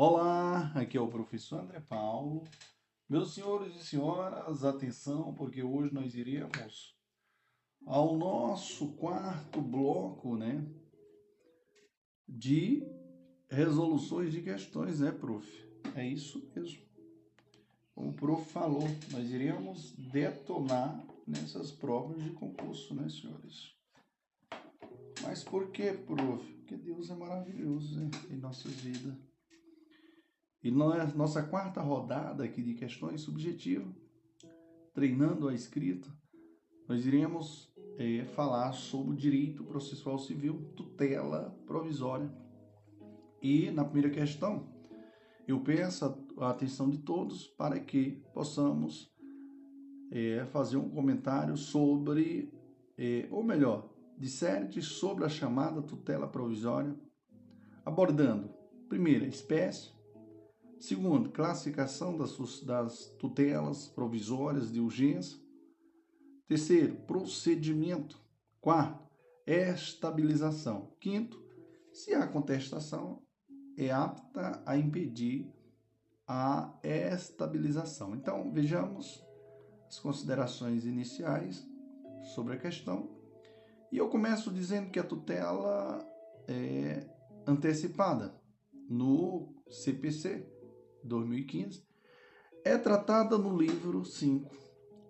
Olá, aqui é o professor André Paulo. Meus senhores e senhoras, atenção, porque hoje nós iremos ao nosso quarto bloco, né, de resoluções de questões, né, prof? É isso mesmo. Como o prof falou, nós iremos detonar nessas provas de concurso, né, senhores? Mas por que, prof? Porque Deus é maravilhoso né, em nossas vidas. E nós, nossa quarta rodada aqui de questões subjetivas, treinando a escrita, nós iremos é, falar sobre o direito processual civil, tutela provisória. E na primeira questão, eu peço a atenção de todos para que possamos é, fazer um comentário sobre, é, ou melhor, disserte sobre a chamada tutela provisória, abordando, primeiro, a espécie, Segundo, classificação das, das tutelas provisórias de urgência. Terceiro, procedimento. Quarto, estabilização. Quinto, se há contestação, é apta a impedir a estabilização. Então, vejamos as considerações iniciais sobre a questão. E eu começo dizendo que a tutela é antecipada no CPC, 2015, é tratada no livro 5,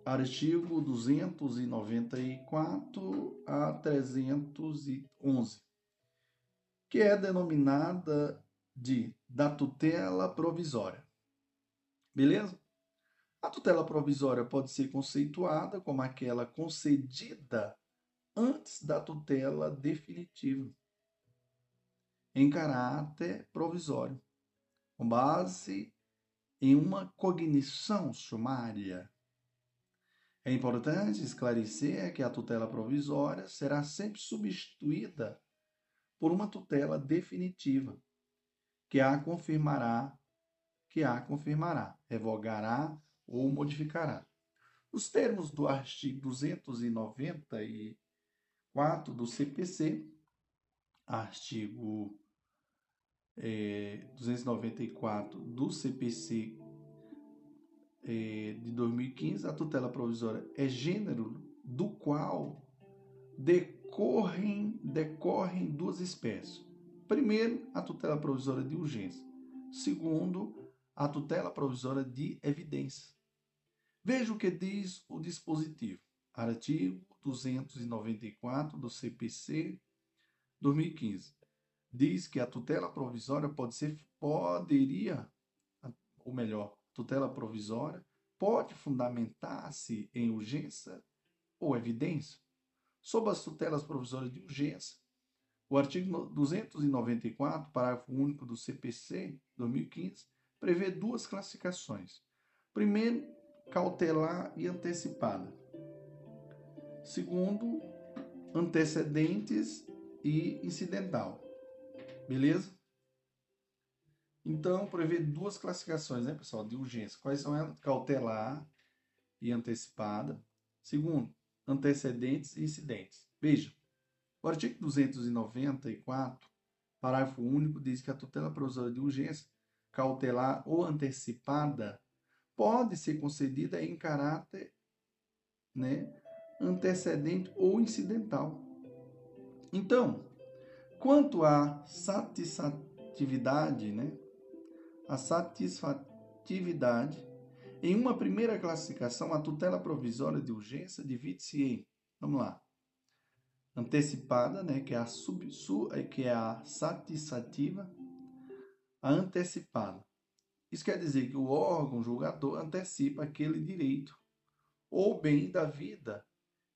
artigo 294 a 311, que é denominada de da tutela provisória. Beleza? A tutela provisória pode ser conceituada como aquela concedida antes da tutela definitiva, em caráter provisório com base em uma cognição sumária. É importante esclarecer que a tutela provisória será sempre substituída por uma tutela definitiva, que a confirmará, que a confirmará, revogará ou modificará. Os termos do artigo 294 do CPC, artigo é, 294 do CPC é, de 2015, a tutela provisória é gênero do qual decorrem, decorrem duas espécies. Primeiro, a tutela provisória de urgência. Segundo, a tutela provisória de evidência. Veja o que diz o dispositivo. Artigo 294 do CPC 2015 diz que a tutela provisória pode ser, poderia, ou melhor, tutela provisória pode fundamentar-se em urgência ou evidência. Sob as tutelas provisórias de urgência, o artigo 294, parágrafo único do CPC 2015, prevê duas classificações. Primeiro, cautelar e antecipada. Segundo, antecedentes e incidental. Beleza? Então, prevê duas classificações, né, pessoal, de urgência. Quais são elas? Cautelar e antecipada. Segundo, antecedentes e incidentes. Veja, o artigo 294, parágrafo único, diz que a tutela provisória de urgência, cautelar ou antecipada, pode ser concedida em caráter né, antecedente ou incidental. Então, Quanto à satisfatividade, né? A satisfatividade, em uma primeira classificação, a tutela provisória de urgência divide-se em, vamos lá, antecipada, né, que é a sub, su, eh, que é a satisfativa, a antecipada. Isso quer dizer que o órgão julgador antecipa aquele direito ou bem da vida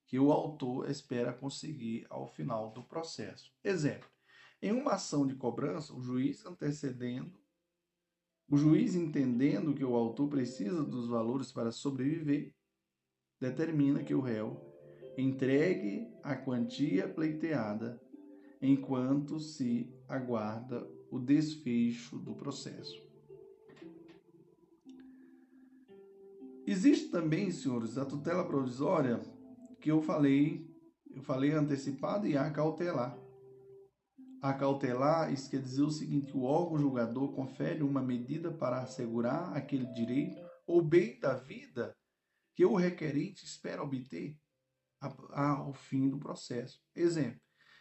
que o autor espera conseguir ao final do processo. Exemplo: em uma ação de cobrança, o juiz antecedendo, o juiz entendendo que o autor precisa dos valores para sobreviver, determina que o réu entregue a quantia pleiteada enquanto se aguarda o desfecho do processo. Existe também, senhores, a tutela provisória que eu falei, eu falei antecipada e a cautelar. A cautelar, isso quer dizer o seguinte: o órgão julgador confere uma medida para assegurar aquele direito ou bem da vida que o requerente espera obter ao fim do processo. Exemplo: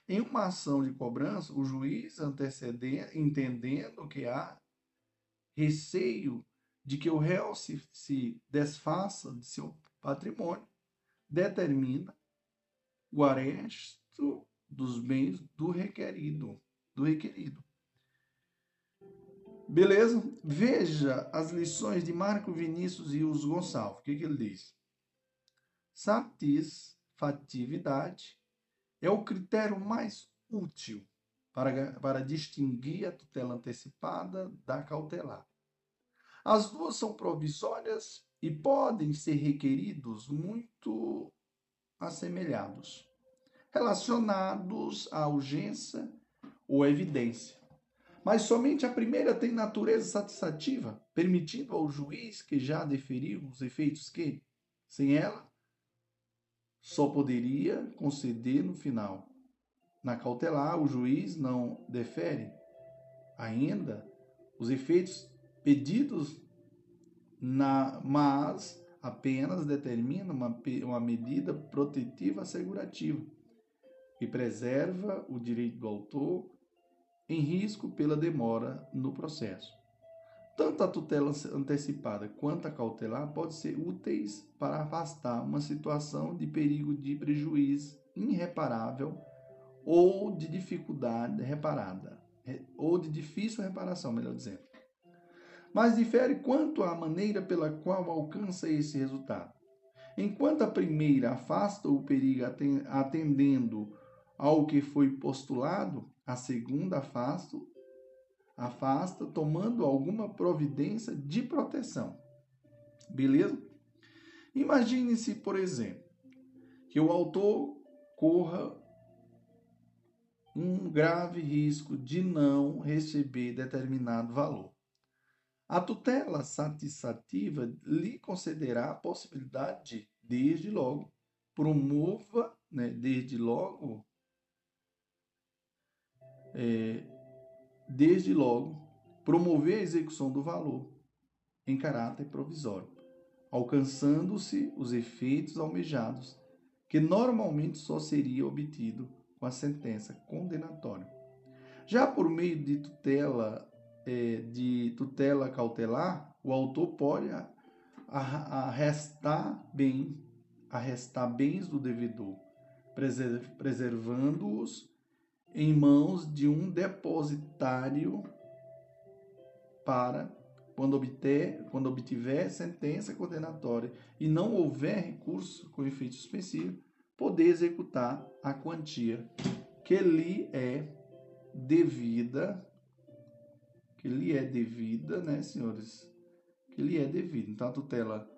em uma ação de cobrança, o juiz antecedendo, entendendo que há receio de que o réu se, se desfaça de seu patrimônio, determina o aresto dos bens do requerido, do requerido. Beleza? Veja as lições de Marco Vinícius e os Gonçalves. O que, que ele diz? Satisfatividade é o critério mais útil para, para distinguir a tutela antecipada da cautelar. As duas são provisórias e podem ser requeridos muito assemelhados, relacionados à urgência ou evidência. Mas somente a primeira tem natureza satisfativa, permitindo ao juiz que já deferiu os efeitos que, sem ela, só poderia conceder no final. Na cautelar, o juiz não defere ainda os efeitos pedidos, na, mas apenas determina uma, uma medida protetiva assegurativa que preserva o direito do autor em risco pela demora no processo. Tanto a tutela antecipada quanto a cautelar podem ser úteis para afastar uma situação de perigo de prejuízo irreparável ou de dificuldade reparada, ou de difícil reparação, melhor dizendo mas difere quanto à maneira pela qual alcança esse resultado. Enquanto a primeira afasta o perigo atendendo ao que foi postulado, a segunda afasta, afasta tomando alguma providência de proteção. Beleza? Imagine-se, por exemplo, que o autor corra um grave risco de não receber determinado valor. A tutela satisfativa lhe concederá a possibilidade de, desde logo, promova, né, desde logo, é, desde logo, promover a execução do valor em caráter provisório, alcançando-se os efeitos almejados, que normalmente só seria obtido com a sentença condenatória. Já por meio de tutela é, de tutela cautelar, o autor pode arrestar bem, arrestar bens do devedor, preservando-os em mãos de um depositário para quando obter, quando obtiver sentença condenatória e não houver recurso com efeito suspensivo, poder executar a quantia que lhe é devida que lhe é devida, né, senhores? Que lhe é devida. Então, a tutela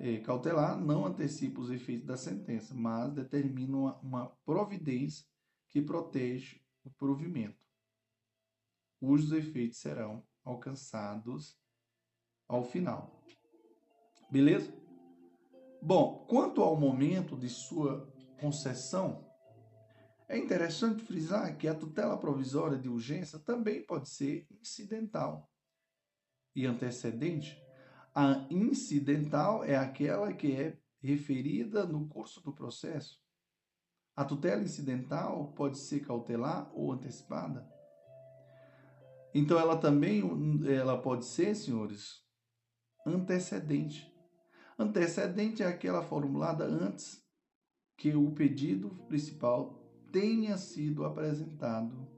é, cautelar não antecipa os efeitos da sentença, mas determina uma, uma providência que protege o provimento, cujos efeitos serão alcançados ao final. Beleza? Bom, quanto ao momento de sua concessão, é interessante frisar que a tutela provisória de urgência também pode ser incidental e antecedente. A incidental é aquela que é referida no curso do processo. A tutela incidental pode ser cautelar ou antecipada. Então ela também ela pode ser, senhores, antecedente. Antecedente é aquela formulada antes que o pedido principal tenha sido apresentado,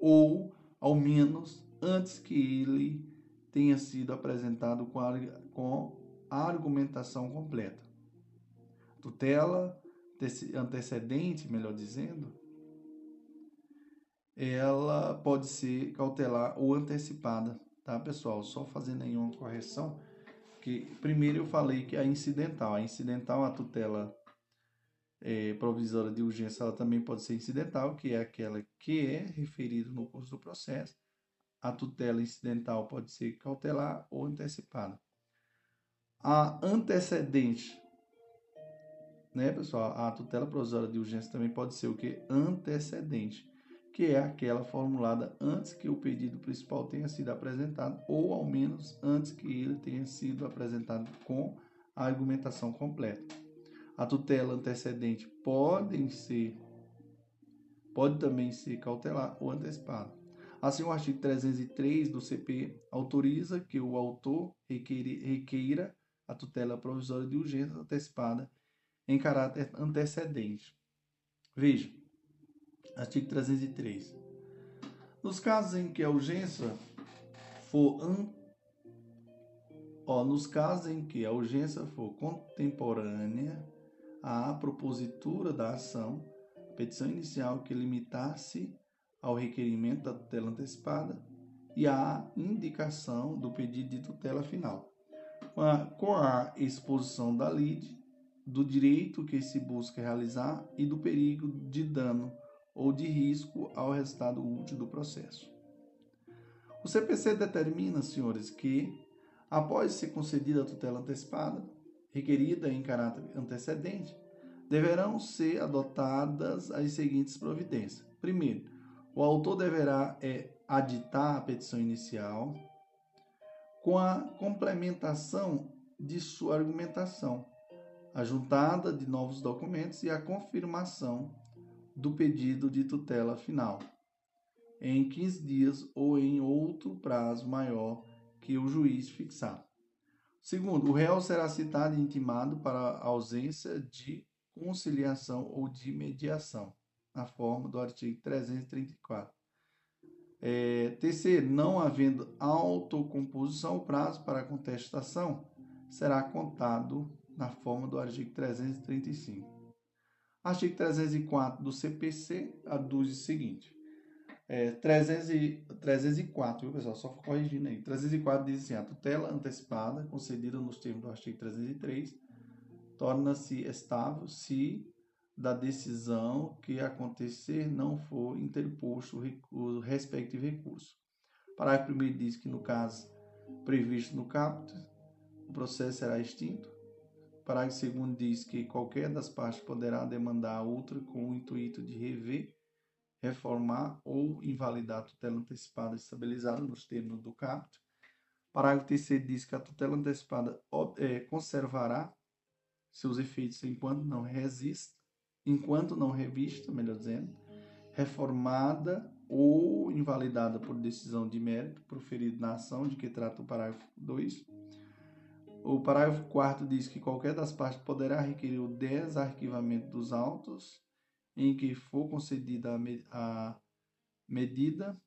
ou ao menos antes que ele tenha sido apresentado com a, com a argumentação completa. Tutela antecedente, melhor dizendo, ela pode ser cautelar ou antecipada, tá, pessoal? Só fazendo aí uma correção, que primeiro eu falei que a incidental, a incidental a tutela é, provisória de urgência ela também pode ser incidental, que é aquela que é referida no curso do processo. A tutela incidental pode ser cautelar ou antecipada. A antecedente né, pessoal? A tutela provisória de urgência também pode ser o que? Antecedente, que é aquela formulada antes que o pedido principal tenha sido apresentado, ou ao menos antes que ele tenha sido apresentado com a argumentação completa. A tutela antecedente podem ser pode também ser cautelar ou antecipada. Assim, o artigo 303 do CP autoriza que o autor requeira a tutela provisória de urgência antecipada em caráter antecedente. Veja, artigo 303. Nos casos em que a urgência for an... Ó, nos casos em que a urgência for contemporânea à propositura da ação, petição inicial que limitasse ao requerimento da tutela antecipada e à indicação do pedido de tutela final. Com a exposição da lide, do direito que se busca realizar e do perigo de dano ou de risco ao resultado útil do processo. O CPC determina, senhores, que, após ser concedida a tutela antecipada, requerida em caráter antecedente, deverão ser adotadas as seguintes providências. Primeiro, o autor deverá é, aditar a petição inicial com a complementação de sua argumentação, a juntada de novos documentos e a confirmação do pedido de tutela final, em 15 dias ou em outro prazo maior que o juiz fixar. Segundo, o réu será citado e intimado para ausência de conciliação ou de mediação, na forma do artigo 334. É, terceiro, não havendo autocomposição, o prazo para contestação será contado na forma do artigo 335. Artigo 304 do CPC aduz o seguinte: é, 300 e, 304, viu, pessoal? Só corrigindo aí. 304 diz assim: a tutela antecipada concedida nos termos do artigo 303 torna-se estável se da decisão que acontecer não for interposto o respectivo recurso. Parágrafo 1 diz que, no caso previsto no caput, o processo será extinto. Parágrafo 2 diz que qualquer das partes poderá demandar a outra com o intuito de rever, reformar ou invalidar a tutela antecipada estabilizada nos termos do caput. Parágrafo 3 diz que a tutela antecipada é, conservará seus efeitos enquanto não resista, enquanto não revista, melhor dizendo, reformada ou invalidada por decisão de mérito proferida na ação de que trata o parágrafo 2. O parágrafo 4 diz que qualquer das partes poderá requerer o desarquivamento dos autos em que for concedida a, me a medida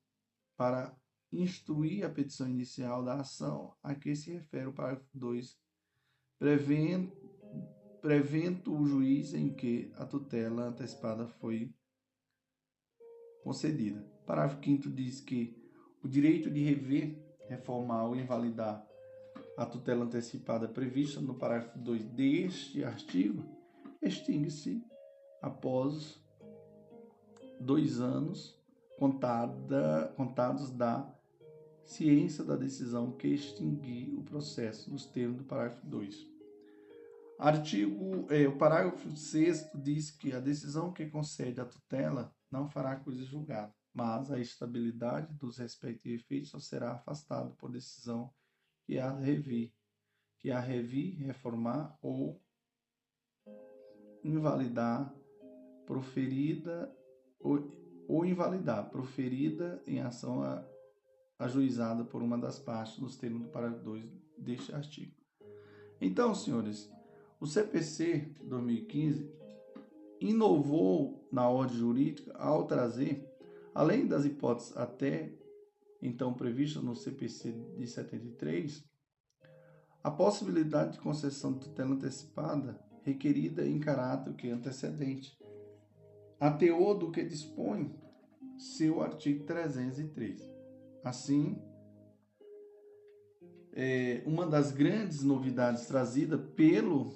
para instruir a petição inicial da ação a que se refere o parágrafo 2, prevendo prevento o juiz em que a tutela antecipada foi concedida. Parágrafo 5 diz que o direito de rever, reformar ou invalidar a tutela antecipada prevista no parágrafo 2 deste artigo extingue-se após dois anos contada, contados da ciência da decisão que extinguir o processo nos termos do parágrafo 2. Artigo, é, o parágrafo 6 diz que a decisão que concede a tutela não fará coisa julgada, mas a estabilidade dos respectivos efeitos só será afastada por decisão que a revir, que a revir, reformar ou invalidar proferida ou, ou invalidar proferida em ação a, ajuizada por uma das partes nos termos do parágrafo 2 deste artigo. Então, senhores, o CPC 2015 inovou na ordem jurídica ao trazer, além das hipóteses até então previstas no CPC de 73, a possibilidade de concessão de tutela antecipada requerida em caráter que antecedente, a teor do que dispõe seu artigo 303. Assim, é, uma das grandes novidades trazida pelo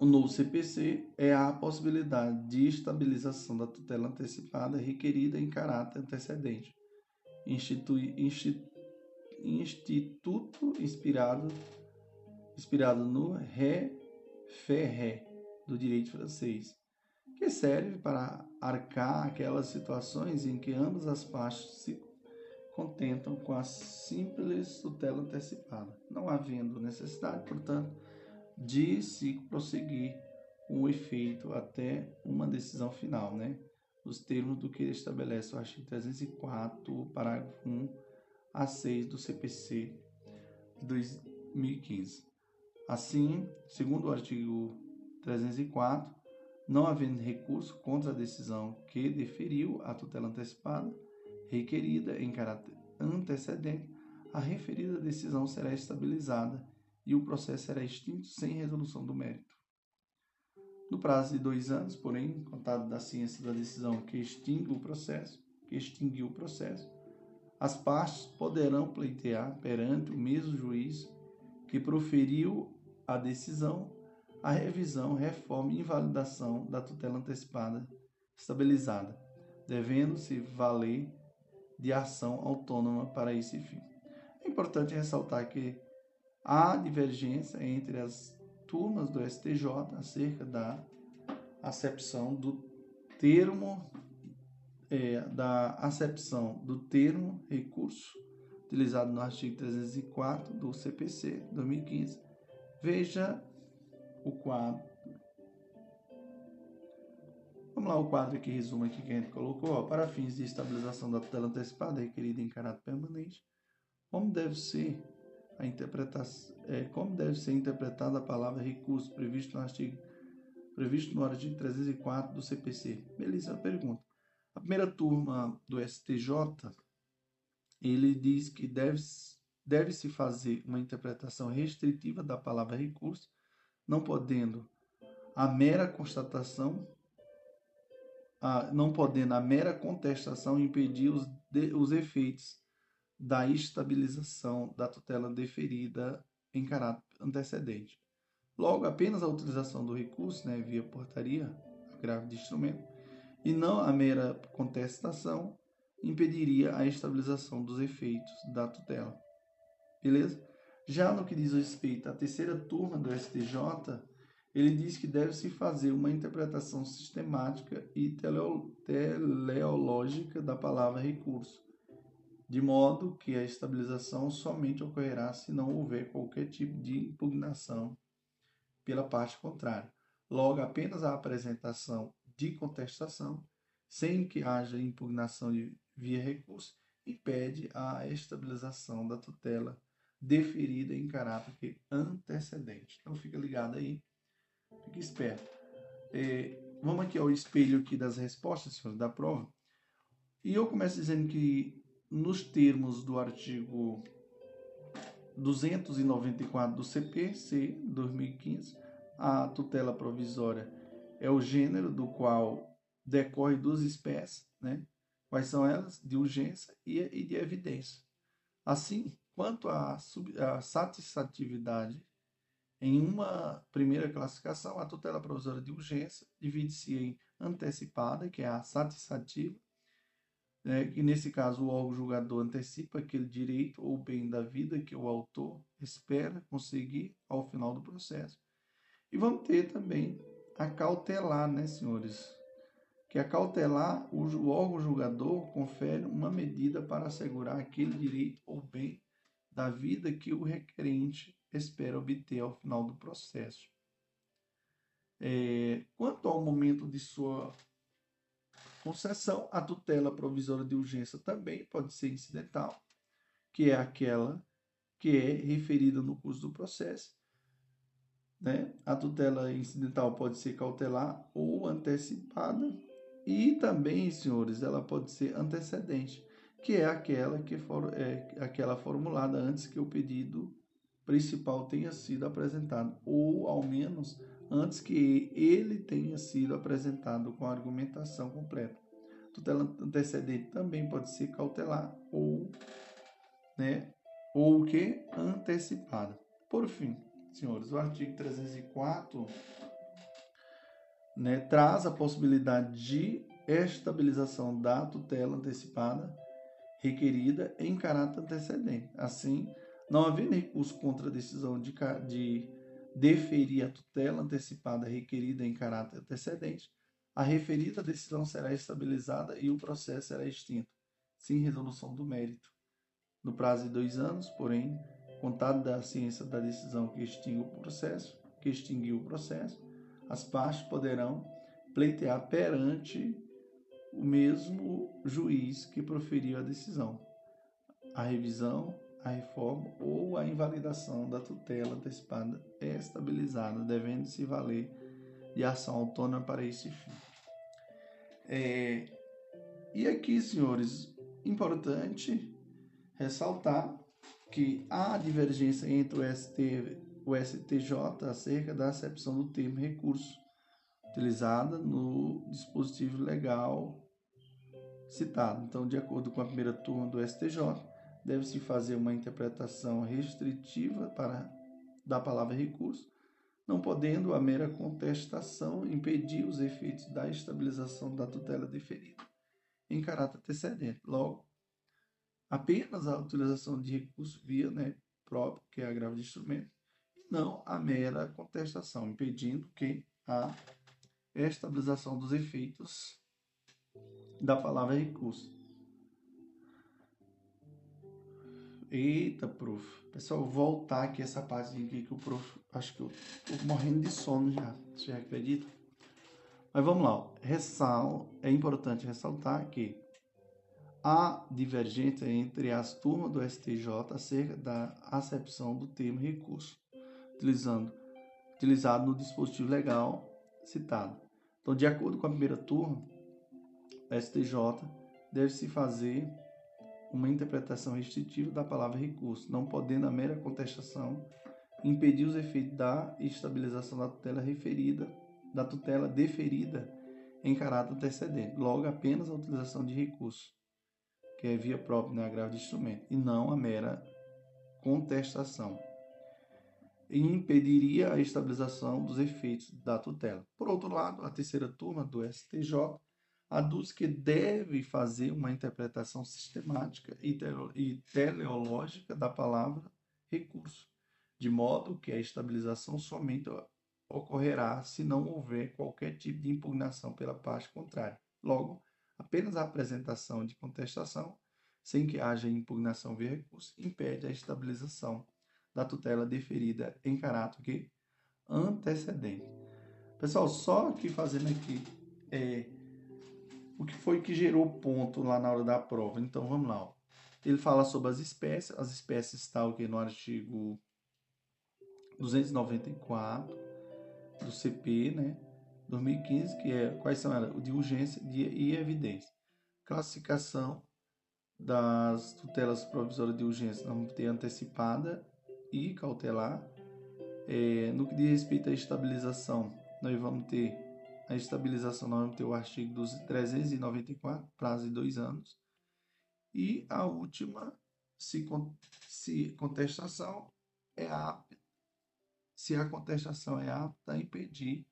novo CPC é a possibilidade de estabilização da tutela antecipada requerida em caráter antecedente. Institui, instituto inspirado, inspirado no Ré Ferré do direito francês, que serve para arcar aquelas situações em que ambas as partes se contentam com a simples tutela antecipada, não havendo necessidade, portanto, de se prosseguir com o efeito até uma decisão final, né? Os termos do que estabelece o artigo 304, parágrafo 1 a 6 do CPC 2015. Assim, segundo o artigo 304, não havendo recurso contra a decisão que deferiu a tutela antecipada, requerida em caráter antecedente, a referida decisão será estabilizada e o processo será extinto sem resolução do mérito. Prazo de dois anos, porém, contado da ciência da decisão que extingue o processo, que extinguiu o processo, as partes poderão pleitear perante o mesmo juiz que proferiu a decisão a revisão, reforma e invalidação da tutela antecipada estabilizada, devendo-se valer de ação autônoma para esse fim. É importante ressaltar que há divergência entre as turmas do STJ acerca da acepção do termo é, da acepção do termo recurso utilizado no artigo 304 do CPC 2015. Veja o quadro. Vamos lá, o quadro que resume aqui que a gente colocou. Ó, para fins de estabilização da tutela antecipada requerida em caráter permanente, como deve ser a interpretação, é, como deve ser interpretada a palavra recurso previsto no artigo previsto no artigo 304 do CPC? Beleza, pergunta. A primeira turma do STJ, ele diz que deve, deve fazer uma interpretação restritiva da palavra recurso não podendo a mera constatação, a, não podendo a mera contestação impedir os, de, os efeitos da estabilização da tutela deferida em caráter antecedente. Logo, apenas a utilização do recurso, né, via portaria, grave de instrumento, e não a mera contestação, impediria a estabilização dos efeitos da tutela. Beleza? Já no que diz respeito à terceira turma do STJ, ele diz que deve-se fazer uma interpretação sistemática e teleológica da palavra recurso, de modo que a estabilização somente ocorrerá se não houver qualquer tipo de impugnação pela parte contrária. Logo, apenas a apresentação de contestação, sem que haja impugnação de via recurso, impede a estabilização da tutela deferida em caráter antecedente. Então fica ligado aí, fique esperto. É, vamos aqui ao espelho aqui das respostas, senhores, da prova. E eu começo dizendo que nos termos do artigo 294 do CPC 2015, a tutela provisória é o gênero do qual decorre duas espécies, né? Quais são elas? De urgência e de evidência. Assim, Quanto à, à satisfatividade, em uma primeira classificação, a tutela provisória de urgência divide-se em antecipada, que é a satisfativa, né, que nesse caso o órgão julgador antecipa aquele direito ou bem da vida que o autor espera conseguir ao final do processo. E vamos ter também a cautelar, né, senhores? Que a cautelar, o, órgão julgador confere uma medida para assegurar aquele direito ou bem da vida que o requerente espera obter ao final do processo. É, quanto ao momento de sua concessão, a tutela provisória de urgência também pode ser incidental, que é aquela que é referida no curso do processo. Né? A tutela incidental pode ser cautelar ou antecipada, e também, senhores, ela pode ser antecedente que é aquela que for, é aquela formulada antes que o pedido principal tenha sido apresentado, ou ao menos antes que ele tenha sido apresentado com a argumentação completa. Tutela antecedente também pode ser cautelar ou, né, ou o que antecipada. Por fim, senhores, o artigo 304 né, traz a possibilidade de estabilização da tutela antecipada requerida em caráter antecedente. Assim, não havendo recurso contra a decisão de, de deferir a tutela antecipada requerida em caráter antecedente, a referida decisão será estabilizada e o processo será extinto, sem resolução do mérito. No prazo de dois anos, porém, contado da ciência da decisão que extingue o processo, que extinguiu o processo, as partes poderão pleitear perante o mesmo juiz que proferiu a decisão, a revisão, a reforma ou a invalidação da tutela antecipada é estabilizada, devendo se valer de ação autônoma para esse fim. É, e aqui, senhores, importante ressaltar que há divergência entre o, ST, o STJ acerca da acepção do termo recurso utilizada no dispositivo legal citado. Então, de acordo com a primeira turma do STJ, deve-se fazer uma interpretação restritiva para da palavra recurso, não podendo a mera contestação impedir os efeitos da estabilização da tutela deferida em caráter antecedente. Logo, apenas a utilização de recurso via né, próprio, que é agravo de instrumento, e não a mera contestação, impedindo que a estabilização dos efeitos da palavra recurso. Eita, prof. Pessoal, voltar aqui essa parte aqui que o prof. Acho que eu tô morrendo de sono já. Você acredita? Mas vamos lá. Ressal, é importante ressaltar que há divergência entre as turmas do STJ acerca da acepção do termo recurso, utilizando, utilizado no dispositivo legal citado. Então, de acordo com a primeira turma, o STJ deve-se fazer uma interpretação restritiva da palavra recurso, não podendo a mera contestação impedir os efeitos da estabilização da tutela referida, da tutela deferida em caráter antecedente. Logo, apenas a utilização de recurso, que é via própria no né, agravo de instrumento, e não a mera contestação. E impediria a estabilização dos efeitos da tutela. Por outro lado, a terceira turma do STJ aduz que deve fazer uma interpretação sistemática e teleológica da palavra recurso, de modo que a estabilização somente ocorrerá se não houver qualquer tipo de impugnação pela parte contrária. Logo, apenas a apresentação de contestação, sem que haja impugnação via recurso, impede a estabilização da tutela deferida em caráter que antecedente. Pessoal, só que fazendo aqui é, o que foi que gerou ponto lá na hora da prova. Então vamos lá. Ó. Ele fala sobre as espécies. As espécies estão aqui no artigo 294 do CP, né? 2015, que é quais são elas? De urgência e evidência. Classificação das tutelas provisórias de urgência, nós vamos ter antecipada e cautelar. É, no que diz respeito à estabilização, nós vamos ter a estabilização vamos ter o artigo dos 394, prazo de dois anos. E a última, se, se contestação é apta, se a contestação é apta a impedir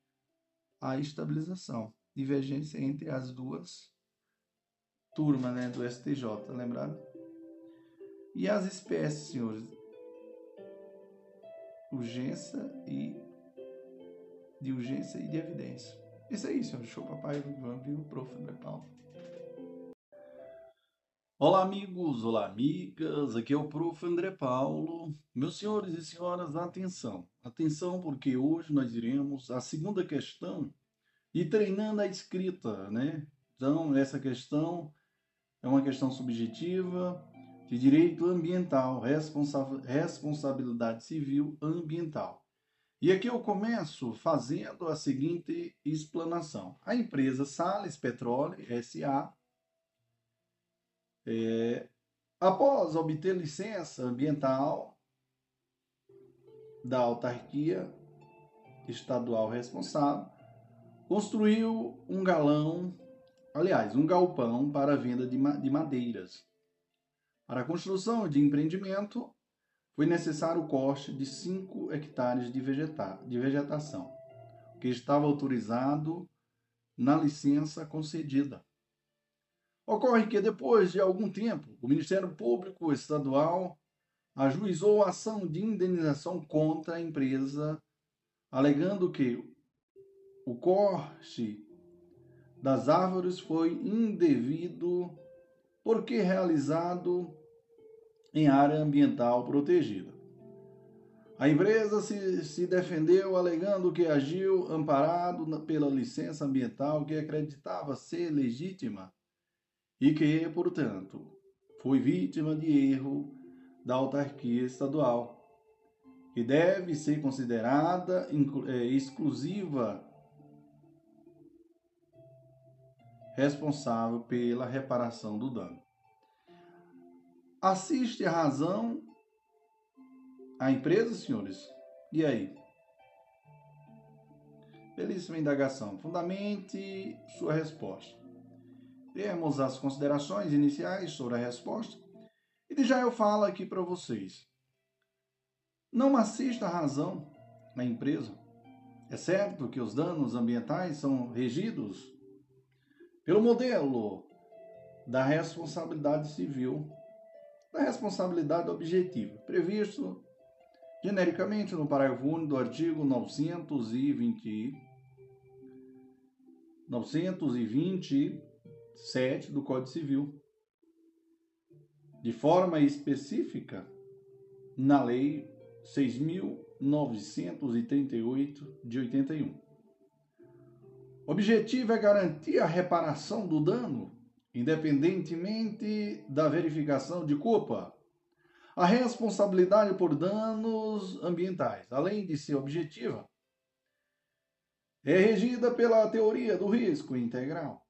a estabilização. Divergência entre as duas turmas né, do STJ, lembrado? E as espécies, senhores? Urgência e de urgência e de evidência. Isso é isso, show papai Vamp e o prof. Paulo. Olá amigos, olá amigas, aqui é o prof. André Paulo. Meus senhores e senhoras, atenção. Atenção porque hoje nós iremos a segunda questão e treinando a escrita, né? Então, essa questão é uma questão subjetiva de direito ambiental, responsabilidade civil ambiental. E aqui eu começo fazendo a seguinte explanação. A empresa Sales Petróleo SA, é, após obter licença ambiental da autarquia estadual responsável, construiu um galão, aliás, um galpão para venda de, de madeiras. Para a construção de empreendimento, foi necessário o corte de 5 hectares de, vegeta de vegetação, que estava autorizado na licença concedida. Ocorre que, depois de algum tempo, o Ministério Público Estadual ajuizou a ação de indenização contra a empresa alegando que o corte das árvores foi indevido porque realizado em área ambiental protegida. A empresa se, se defendeu alegando que agiu amparado pela licença ambiental que acreditava ser legítima e que, portanto, foi vítima de erro da autarquia estadual, que deve ser considerada é, exclusiva responsável pela reparação do dano. Assiste a razão a empresa, senhores? E aí? Belíssima indagação. Fundamente sua resposta. Temos as considerações iniciais sobre a resposta. E já eu falo aqui para vocês. Não assista a razão na empresa. É certo que os danos ambientais são regidos pelo modelo da responsabilidade civil, da responsabilidade objetiva, previsto genericamente no parágrafo único do artigo 920, 927 do Código Civil, de forma específica na Lei 6.938 de 81. O objetivo é garantir a reparação do dano, independentemente da verificação de culpa a responsabilidade por danos ambientais, além de ser objetiva, é regida pela teoria do risco integral,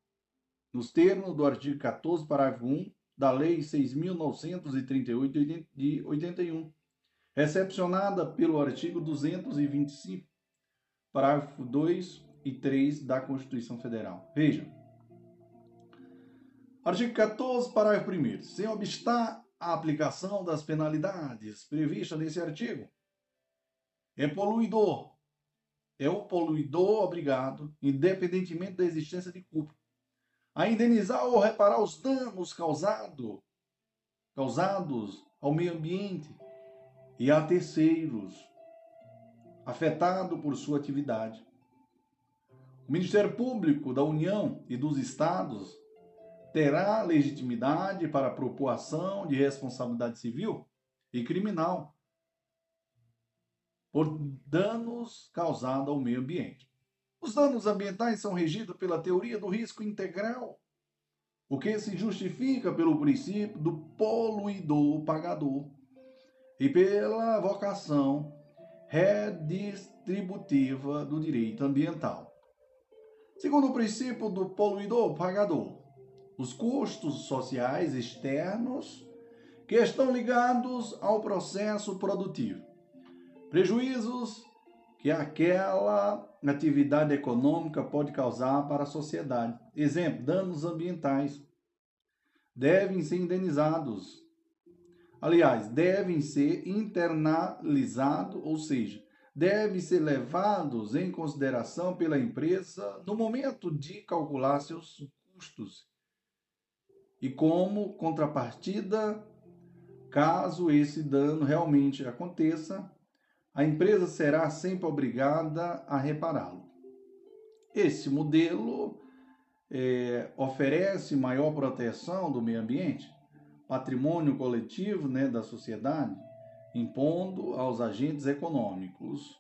nos termos do artigo 14, parágrafo 1 da Lei 6.938 de 81, recepcionada pelo artigo 225, parágrafo 2 e 3 da Constituição Federal. Veja. Artigo 14, parágrafo 1. Sem obstar a aplicação das penalidades previstas nesse artigo. É poluidor. É o poluidor obrigado, independentemente da existência de culpa, a indenizar ou reparar os danos causado, causados ao meio ambiente e a terceiros afetado por sua atividade. O Ministério Público da União e dos Estados terá legitimidade para propor ação de responsabilidade civil e criminal por danos causados ao meio ambiente. Os danos ambientais são regidos pela teoria do risco integral, o que se justifica pelo princípio do poluidor pagador e pela vocação redistributiva do direito ambiental. Segundo o princípio do poluidor pagador, os custos sociais externos que estão ligados ao processo produtivo, prejuízos que aquela atividade econômica pode causar para a sociedade. Exemplo, danos ambientais devem ser indenizados. Aliás, devem ser internalizados, ou seja, devem ser levados em consideração pela empresa no momento de calcular seus custos e como contrapartida, caso esse dano realmente aconteça, a empresa será sempre obrigada a repará-lo. Esse modelo é, oferece maior proteção do meio ambiente, patrimônio coletivo né, da sociedade, impondo aos agentes econômicos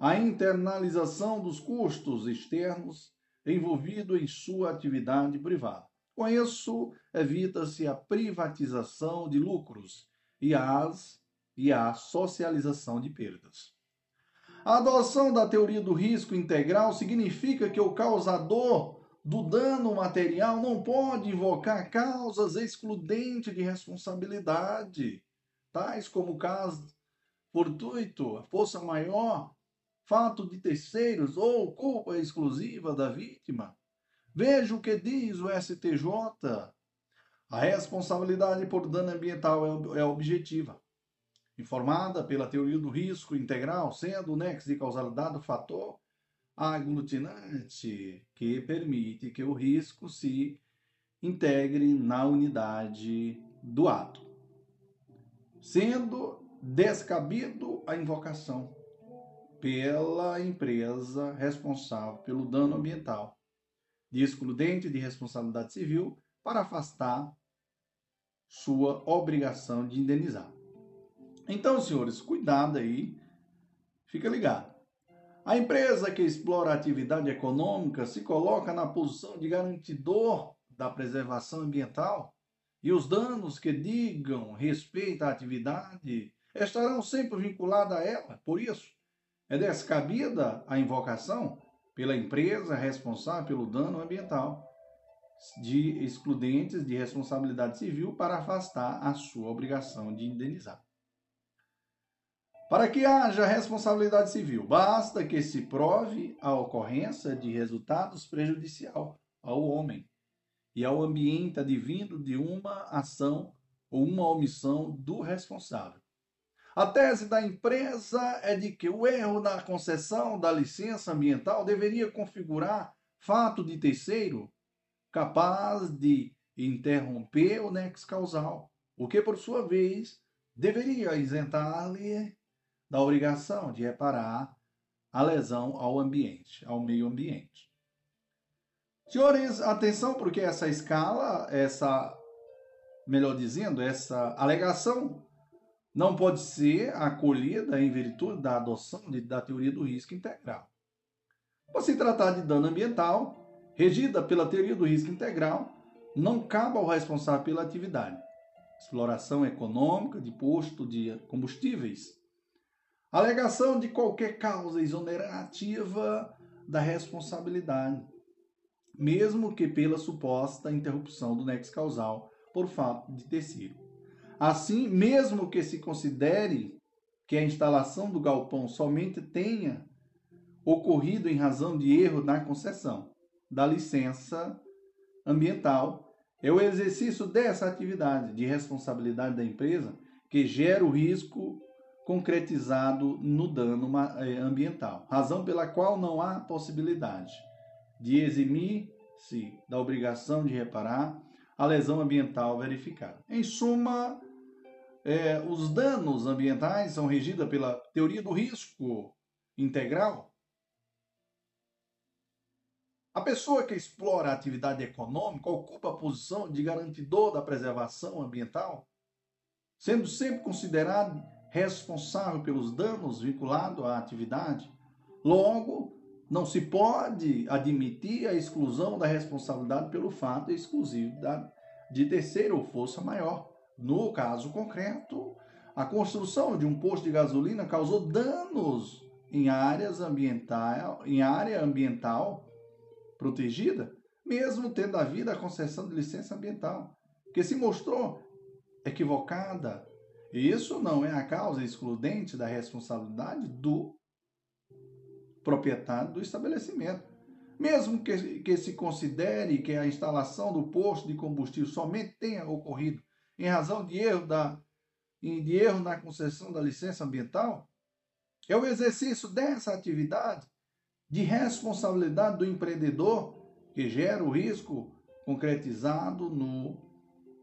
a internalização dos custos externos envolvidos em sua atividade privada. Com isso, evita-se a privatização de lucros e, as, e a socialização de perdas. A adoção da teoria do risco integral significa que o causador do dano material não pode invocar causas excludentes de responsabilidade, tais como caso fortuito, força maior, fato de terceiros ou culpa exclusiva da vítima. Veja o que diz o STJ. A responsabilidade por dano ambiental é, é objetiva, informada pela teoria do risco integral, sendo o nexo de causalidade o fator aglutinante que permite que o risco se integre na unidade do ato, sendo descabido a invocação pela empresa responsável pelo dano ambiental, de excludente de responsabilidade civil, para afastar sua obrigação de indenizar. Então, senhores, cuidado aí, fica ligado. A empresa que explora a atividade econômica se coloca na posição de garantidor da preservação ambiental e os danos que digam respeito à atividade estarão sempre vinculados a ela. Por isso, é descabida a invocação pela empresa responsável pelo dano ambiental de excludentes de responsabilidade civil para afastar a sua obrigação de indenizar. Para que haja responsabilidade civil, basta que se prove a ocorrência de resultados prejudicial ao homem e ao ambiente advindo de uma ação ou uma omissão do responsável. A tese da empresa é de que o erro na concessão da licença ambiental deveria configurar fato de terceiro capaz de interromper o nexo causal, o que, por sua vez, deveria isentar-lhe da obrigação de reparar a lesão ao ambiente, ao meio ambiente. Senhores, atenção, porque essa escala, essa, melhor dizendo, essa alegação não pode ser acolhida em virtude da adoção de, da teoria do risco integral. Por se tratar de dano ambiental, regida pela teoria do risco integral, não cabe ao responsável pela atividade. Exploração econômica de posto de combustíveis. Alegação de qualquer causa exonerativa da responsabilidade, mesmo que pela suposta interrupção do nexo causal por fato de terceiro. Assim, mesmo que se considere que a instalação do galpão somente tenha ocorrido em razão de erro na concessão, da licença ambiental é o exercício dessa atividade de responsabilidade da empresa que gera o risco concretizado no dano eh, ambiental, razão pela qual não há possibilidade de eximir-se da obrigação de reparar a lesão ambiental verificada. Em suma, é, os danos ambientais são regidos pela teoria do risco integral, a pessoa que explora a atividade econômica ocupa a posição de garantidor da preservação ambiental, sendo sempre considerado responsável pelos danos vinculados à atividade. Logo, não se pode admitir a exclusão da responsabilidade pelo fato exclusivo de terceiro ou força maior. No caso concreto, a construção de um posto de gasolina causou danos em áreas ambiental, em área ambiental protegida, mesmo tendo havido a concessão de licença ambiental, que se mostrou equivocada. E isso não é a causa excludente da responsabilidade do proprietário do estabelecimento. Mesmo que, que se considere que a instalação do posto de combustível somente tenha ocorrido em razão de erro, da, de erro na concessão da licença ambiental, é o exercício dessa atividade de responsabilidade do empreendedor que gera o risco concretizado no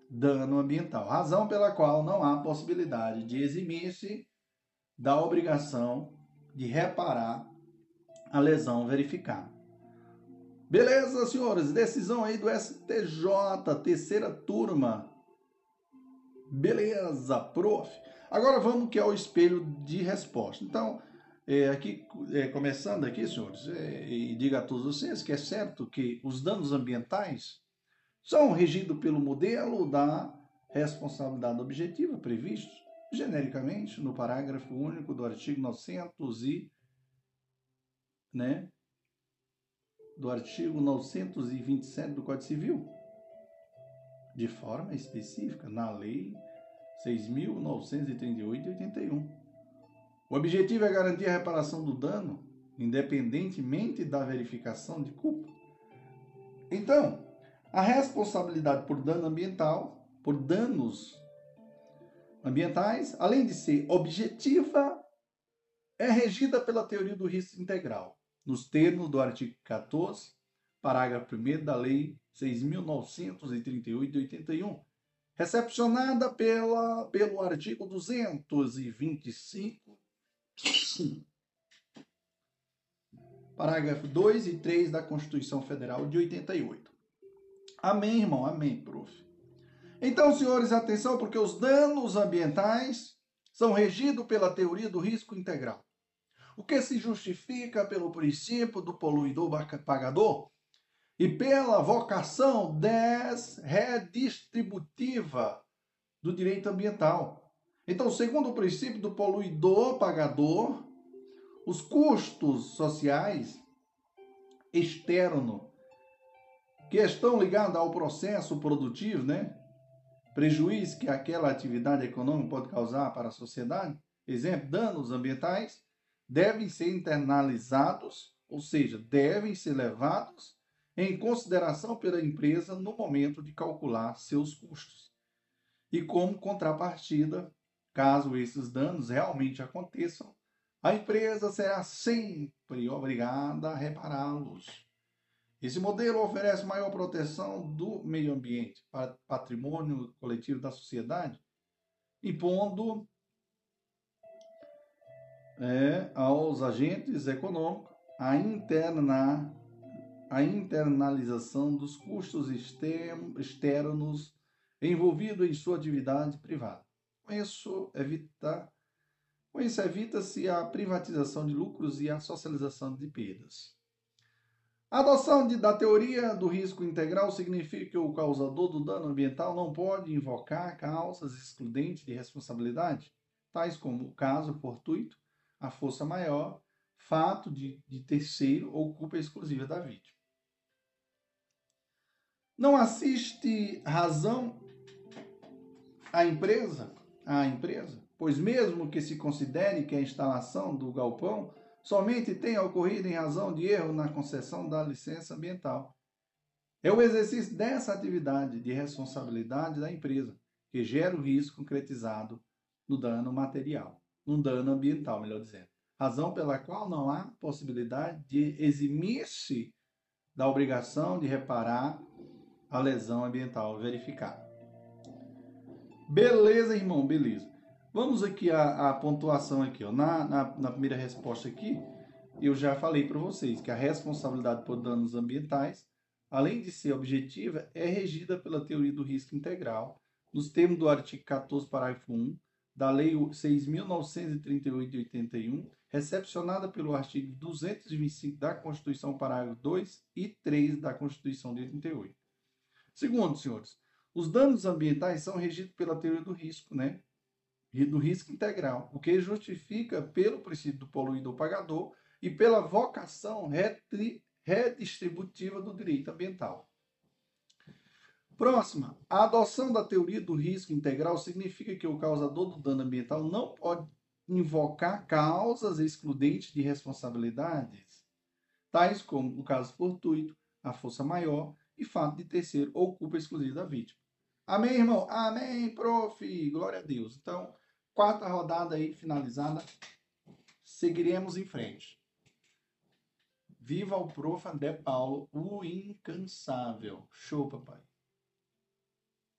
dano ambiental, razão pela qual não há possibilidade de eximir-se da obrigação de reparar a lesão verificada. Beleza, senhores? Decisão aí do STJ, terceira turma. Beleza, prof. Agora vamos que é o espelho de resposta. Então, é, aqui, é, começando aqui, senhores, é, e diga a todos vocês que é certo que os danos ambientais são regidos pelo modelo da responsabilidade objetiva previsto genericamente no parágrafo único do artigo 900 e né, do artigo 927 do Código Civil, de forma específica na lei 6.938 de 81. O objetivo é garantir a reparação do dano, independentemente da verificação de culpa. Então, a responsabilidade por dano ambiental, por danos ambientais, além de ser objetiva, é regida pela teoria do risco integral, nos termos do artigo 14, parágrafo 1 da Lei 6.938 de 81, recepcionada pela, pelo artigo 225 parágrafo 2 e 3 da Constituição Federal de 88. Amém, irmão? Amém, prof. Então, senhores, atenção, porque os danos ambientais são regidos pela teoria do risco integral. O que se justifica pelo princípio do poluidor pagador e pela vocação redistributiva do direito ambiental. Então, segundo o princípio do poluidor pagador, os custos sociais externos que estão ligados ao processo produtivo, né? Prejuízo que aquela atividade econômica pode causar para a sociedade, exemplo, danos ambientais, devem ser internalizados, ou seja, devem ser levados em consideração pela empresa no momento de calcular seus custos. E como contrapartida, caso esses danos realmente aconteçam, a empresa será sempre obrigada a repará-los. Esse modelo oferece maior proteção do meio ambiente, patrimônio coletivo da sociedade, impondo é, aos agentes econômicos a interna a internalização dos custos externos envolvidos em sua atividade privada. Com isso, evita, com isso evita-se a privatização de lucros e a socialização de perdas. A adoção de, da teoria do risco integral significa que o causador do dano ambiental não pode invocar causas excludentes de responsabilidade, tais como o caso fortuito, a força maior, fato de, de terceiro ou culpa exclusiva da vítima. Não assiste razão à empresa, à empresa, pois mesmo que se considere que a instalação do galpão somente tenha ocorrido em razão de erro na concessão da licença ambiental, é o exercício dessa atividade de responsabilidade da empresa que gera o risco concretizado no dano material, no dano ambiental, melhor dizendo. Razão pela qual não há possibilidade de eximir-se da obrigação de reparar a lesão ambiental verificada. Beleza, irmão, beleza. Vamos aqui a, a pontuação aqui, ó. Na, na, na, primeira resposta aqui, eu já falei para vocês que a responsabilidade por danos ambientais, além de ser objetiva, é regida pela teoria do risco integral, nos termos do artigo 14, parágrafo 1 da Lei 6.938 de 81, recepcionada pelo artigo 225 da Constituição, parágrafo 2 e 3 da Constituição de 88. Segundo, senhores, os danos ambientais são regidos pela teoria do risco, né? Do risco integral, o que justifica pelo princípio do poluidor pagador e pela vocação redistributiva do direito ambiental. Próxima, a adoção da teoria do risco integral significa que o causador do dano ambiental não pode invocar causas excludentes de responsabilidades, tais como o caso fortuito, a força maior e fato de terceiro ou culpa exclusiva da vítima. Amém, irmão? Amém, prof. Glória a Deus. Então, quarta rodada aí finalizada. Seguiremos em frente. Viva o prof. André Paulo, o incansável. Show, papai.